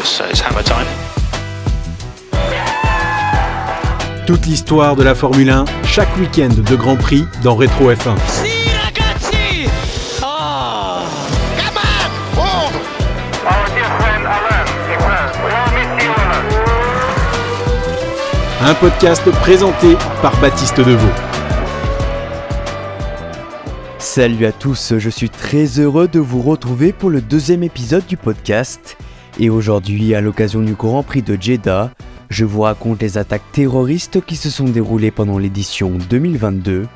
it's, it's hammer time. Toute l'histoire de la Formule 1, chaque week-end de Grand Prix dans Rétro F1. Sì, ragazzi! Ah! Come on! Hold! Our dear friend Alain, Ibrahim, we all miss you, Alain. Un podcast présenté par Baptiste Deveau. Salut à tous, je suis très heureux de vous retrouver pour le deuxième épisode du podcast. Et aujourd'hui, à l'occasion du Grand Prix de Jeddah, je vous raconte les attaques terroristes qui se sont déroulées pendant l'édition 2022.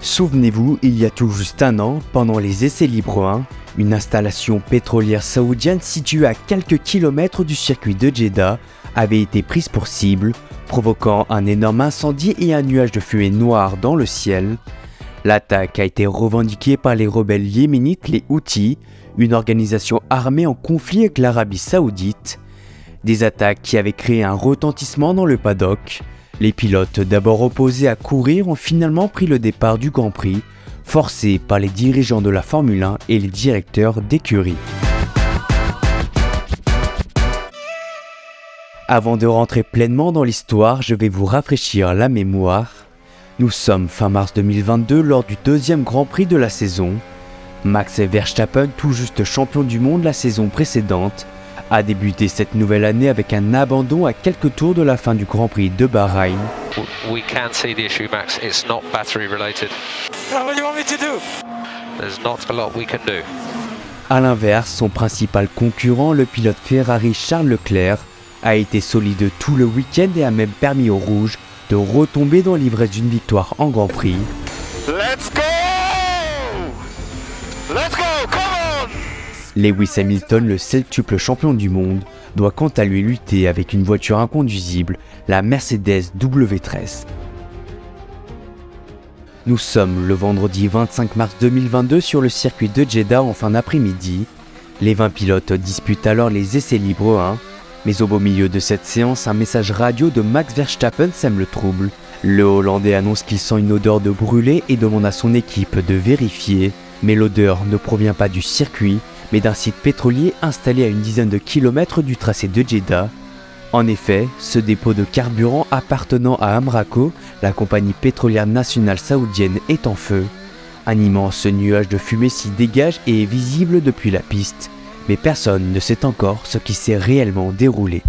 Souvenez-vous, il y a tout juste un an, pendant les essais libres 1, une installation pétrolière saoudienne située à quelques kilomètres du circuit de Jeddah avait été prise pour cible, provoquant un énorme incendie et un nuage de fumée noire dans le ciel. L'attaque a été revendiquée par les rebelles yéménites les Houthis, une organisation armée en conflit avec l'Arabie saoudite. Des attaques qui avaient créé un retentissement dans le paddock. Les pilotes d'abord opposés à courir ont finalement pris le départ du Grand Prix, forcés par les dirigeants de la Formule 1 et les directeurs d'écurie. Avant de rentrer pleinement dans l'histoire, je vais vous rafraîchir la mémoire. Nous sommes fin mars 2022 lors du deuxième Grand Prix de la saison. Max Verstappen, tout juste champion du monde la saison précédente, a débuté cette nouvelle année avec un abandon à quelques tours de la fin du Grand Prix de Bahreïn. We can see the issue, Max. It's not battery related. What do you want me to do? There's not a lot we can do. A l'inverse, son principal concurrent, le pilote Ferrari Charles Leclerc, a été solide tout le week-end et a même permis aux Rouges de retomber dans l'ivresse d'une victoire en Grand Prix. Let's go! Let's go! Lewis Hamilton, le septuple champion du monde, doit quant à lui lutter avec une voiture inconduisible, la Mercedes W13. Nous sommes le vendredi 25 mars 2022 sur le circuit de Jeddah en fin d'après-midi. Les 20 pilotes disputent alors les essais libres 1, mais au beau milieu de cette séance, un message radio de Max Verstappen sème le trouble. Le Hollandais annonce qu'il sent une odeur de brûlé et demande à son équipe de vérifier. Mais l'odeur ne provient pas du circuit, mais d'un site pétrolier installé à une dizaine de kilomètres du tracé de Jeddah. En effet, ce dépôt de carburant appartenant à Amraco, la compagnie pétrolière nationale saoudienne, est en feu. Un immense nuage de fumée s'y dégage et est visible depuis la piste, mais personne ne sait encore ce qui s'est réellement déroulé.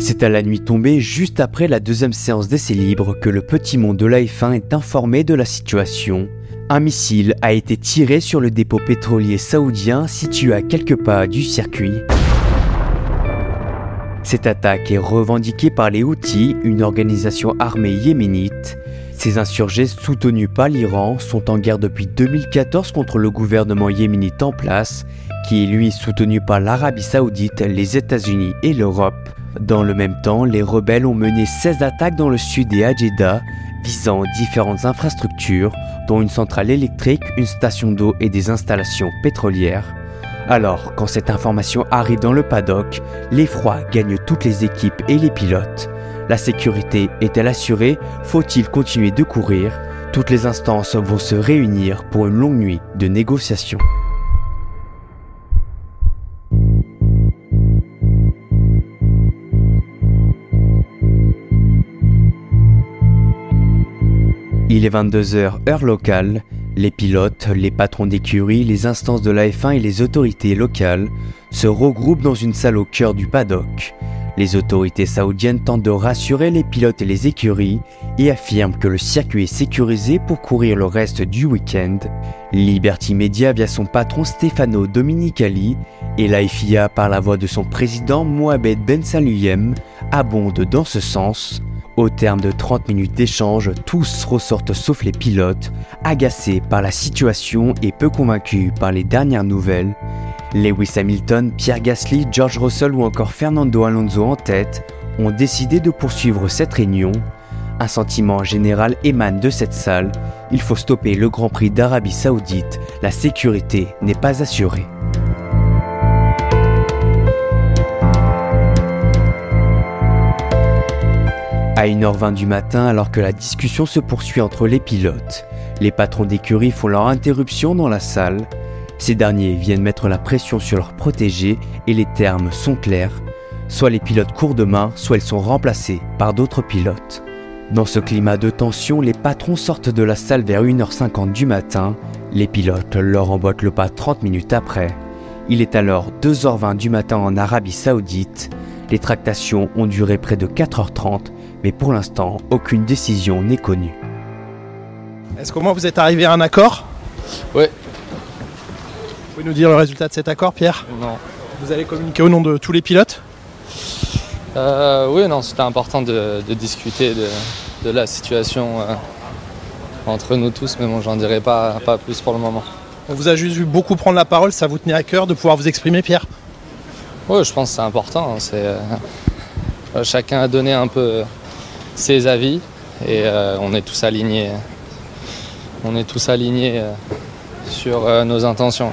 C'est à la nuit tombée, juste après la deuxième séance d'essai libre, que le petit monde de la F1 est informé de la situation. Un missile a été tiré sur le dépôt pétrolier saoudien situé à quelques pas du circuit. Cette attaque est revendiquée par les Houthis, une organisation armée yéménite. Ces insurgés soutenus par l'Iran sont en guerre depuis 2014 contre le gouvernement yéménite en place, qui est lui soutenu par l'Arabie saoudite, les États-Unis et l'Europe. Dans le même temps, les rebelles ont mené 16 attaques dans le sud et à visant différentes infrastructures, dont une centrale électrique, une station d'eau et des installations pétrolières. Alors, quand cette information arrive dans le paddock, l'effroi gagne toutes les équipes et les pilotes. La sécurité est-elle assurée? Faut-il continuer de courir? Toutes les instances vont se réunir pour une longue nuit de négociations. Il est 22h heure locale. Les pilotes, les patrons d'écurie, les instances de la F1 et les autorités locales se regroupent dans une salle au cœur du paddock. Les autorités saoudiennes tentent de rassurer les pilotes et les écuries et affirment que le circuit est sécurisé pour courir le reste du week-end. Liberty Media via son patron Stefano Dominicali et la FIA par la voix de son président Mohamed Ben Saluyem abondent dans ce sens. Au terme de 30 minutes d'échange, tous ressortent sauf les pilotes, agacés par la situation et peu convaincus par les dernières nouvelles. Lewis Hamilton, Pierre Gasly, George Russell ou encore Fernando Alonso en tête ont décidé de poursuivre cette réunion. Un sentiment général émane de cette salle, il faut stopper le Grand Prix d'Arabie Saoudite, la sécurité n'est pas assurée. À 1h20 du matin, alors que la discussion se poursuit entre les pilotes, les patrons d'écurie font leur interruption dans la salle. Ces derniers viennent mettre la pression sur leurs protégés et les termes sont clairs. Soit les pilotes courent de main, soit ils sont remplacés par d'autres pilotes. Dans ce climat de tension, les patrons sortent de la salle vers 1h50 du matin. Les pilotes leur emboîtent le pas 30 minutes après. Il est alors 2h20 du matin en Arabie Saoudite. Les tractations ont duré près de 4h30, mais pour l'instant, aucune décision n'est connue. Est-ce qu'au moins vous êtes arrivé à un accord? Ouais. Vous pouvez nous dire le résultat de cet accord, Pierre? Non. Vous allez communiquer au nom de tous les pilotes? Euh, oui, non, c'était important de, de discuter de, de la situation euh, entre nous tous, mais bon, j'en dirai pas, pas plus pour le moment. On vous a juste vu beaucoup prendre la parole, ça vous tenait à cœur de pouvoir vous exprimer, Pierre? Oui, je pense que c'est important. hein, C'est, euh, chacun a donné un peu ses avis et euh, on est tous alignés. On est tous alignés euh, sur euh, nos intentions.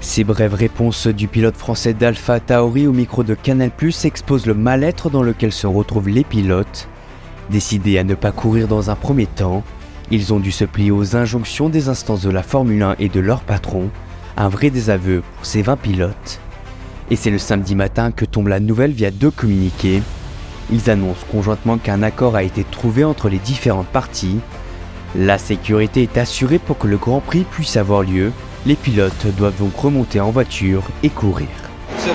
Ces brèves réponses du pilote français d'Alpha Tauri au micro de Canal Plus exposent le mal-être dans lequel se retrouvent les pilotes. Décidés à ne pas courir dans un premier temps, ils ont dû se plier aux injonctions des instances de la Formule 1 et de leur patron, un vrai désaveu pour ces 20 pilotes. Et c'est le samedi matin que tombe la nouvelle via deux communiqués. Ils annoncent conjointement qu'un accord a été trouvé entre les différentes parties. La sécurité est assurée pour que le Grand Prix puisse avoir lieu. Les pilotes doivent donc remonter en voiture et courir. C'est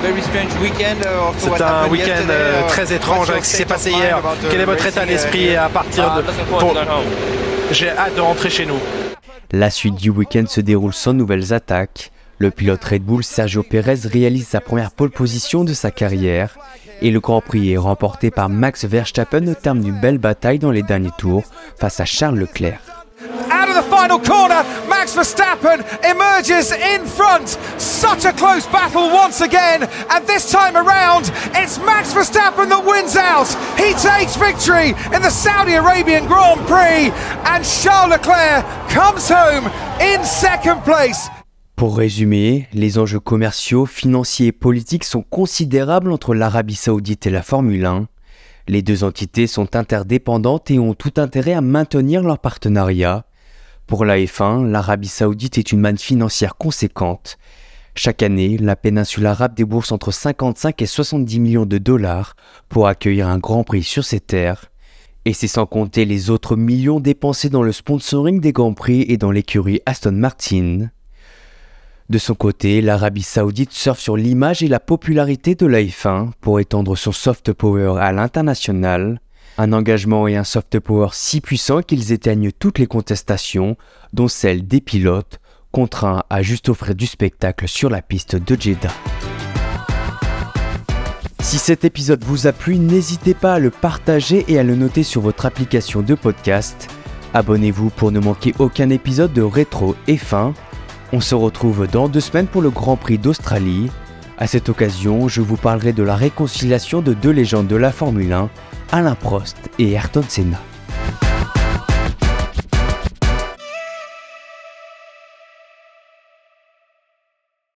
un week-end euh, très étrange avec ce qui s'est passé hier. Quel est votre état d'esprit à partir de... Pour- J'ai hâte de rentrer chez nous. La suite du week-end se déroule sans nouvelles attaques. Le pilote Red Bull Sergio Pérez réalise sa première pole position de sa carrière et le Grand Prix est remporté par Max Verstappen au terme d'une belle bataille dans les derniers tours face à Charles Leclerc. Out of the final corner, Max Verstappen emerges in front. Such a close battle once again, and this time around, it's Max Verstappen that wins out. He takes victory in the Saudi Arabian Grand Prix, and Charles Leclerc comes home in second place. Pour résumer, les enjeux commerciaux, financiers et politiques sont considérables entre l'Arabie saoudite et la Formule 1. Les deux entités sont interdépendantes et ont tout intérêt à maintenir leur partenariat. Pour la F1, l'Arabie saoudite est une manne financière conséquente. Chaque année, la péninsule arabe débourse entre 55 et 70 millions de dollars pour accueillir un Grand Prix sur ses terres. Et c'est sans compter les autres millions dépensés dans le sponsoring des Grands Prix et dans l'écurie Aston Martin. De son côté, l'Arabie saoudite surfe sur l'image et la popularité de la F1 pour étendre son soft power à l'international. Un engagement et un soft power si puissants qu'ils éteignent toutes les contestations, dont celle des pilotes, contraints à juste offrir du spectacle sur la piste de Jeddah. Si cet épisode vous a plu, n'hésitez pas à le partager et à le noter sur votre application de podcast. Abonnez-vous pour ne manquer aucun épisode de Rétro F1. On se retrouve dans deux semaines pour le Grand Prix d'Australie. À cette occasion, je vous parlerai de la réconciliation de deux légendes de la Formule 1, Alain Prost et Ayrton Senna.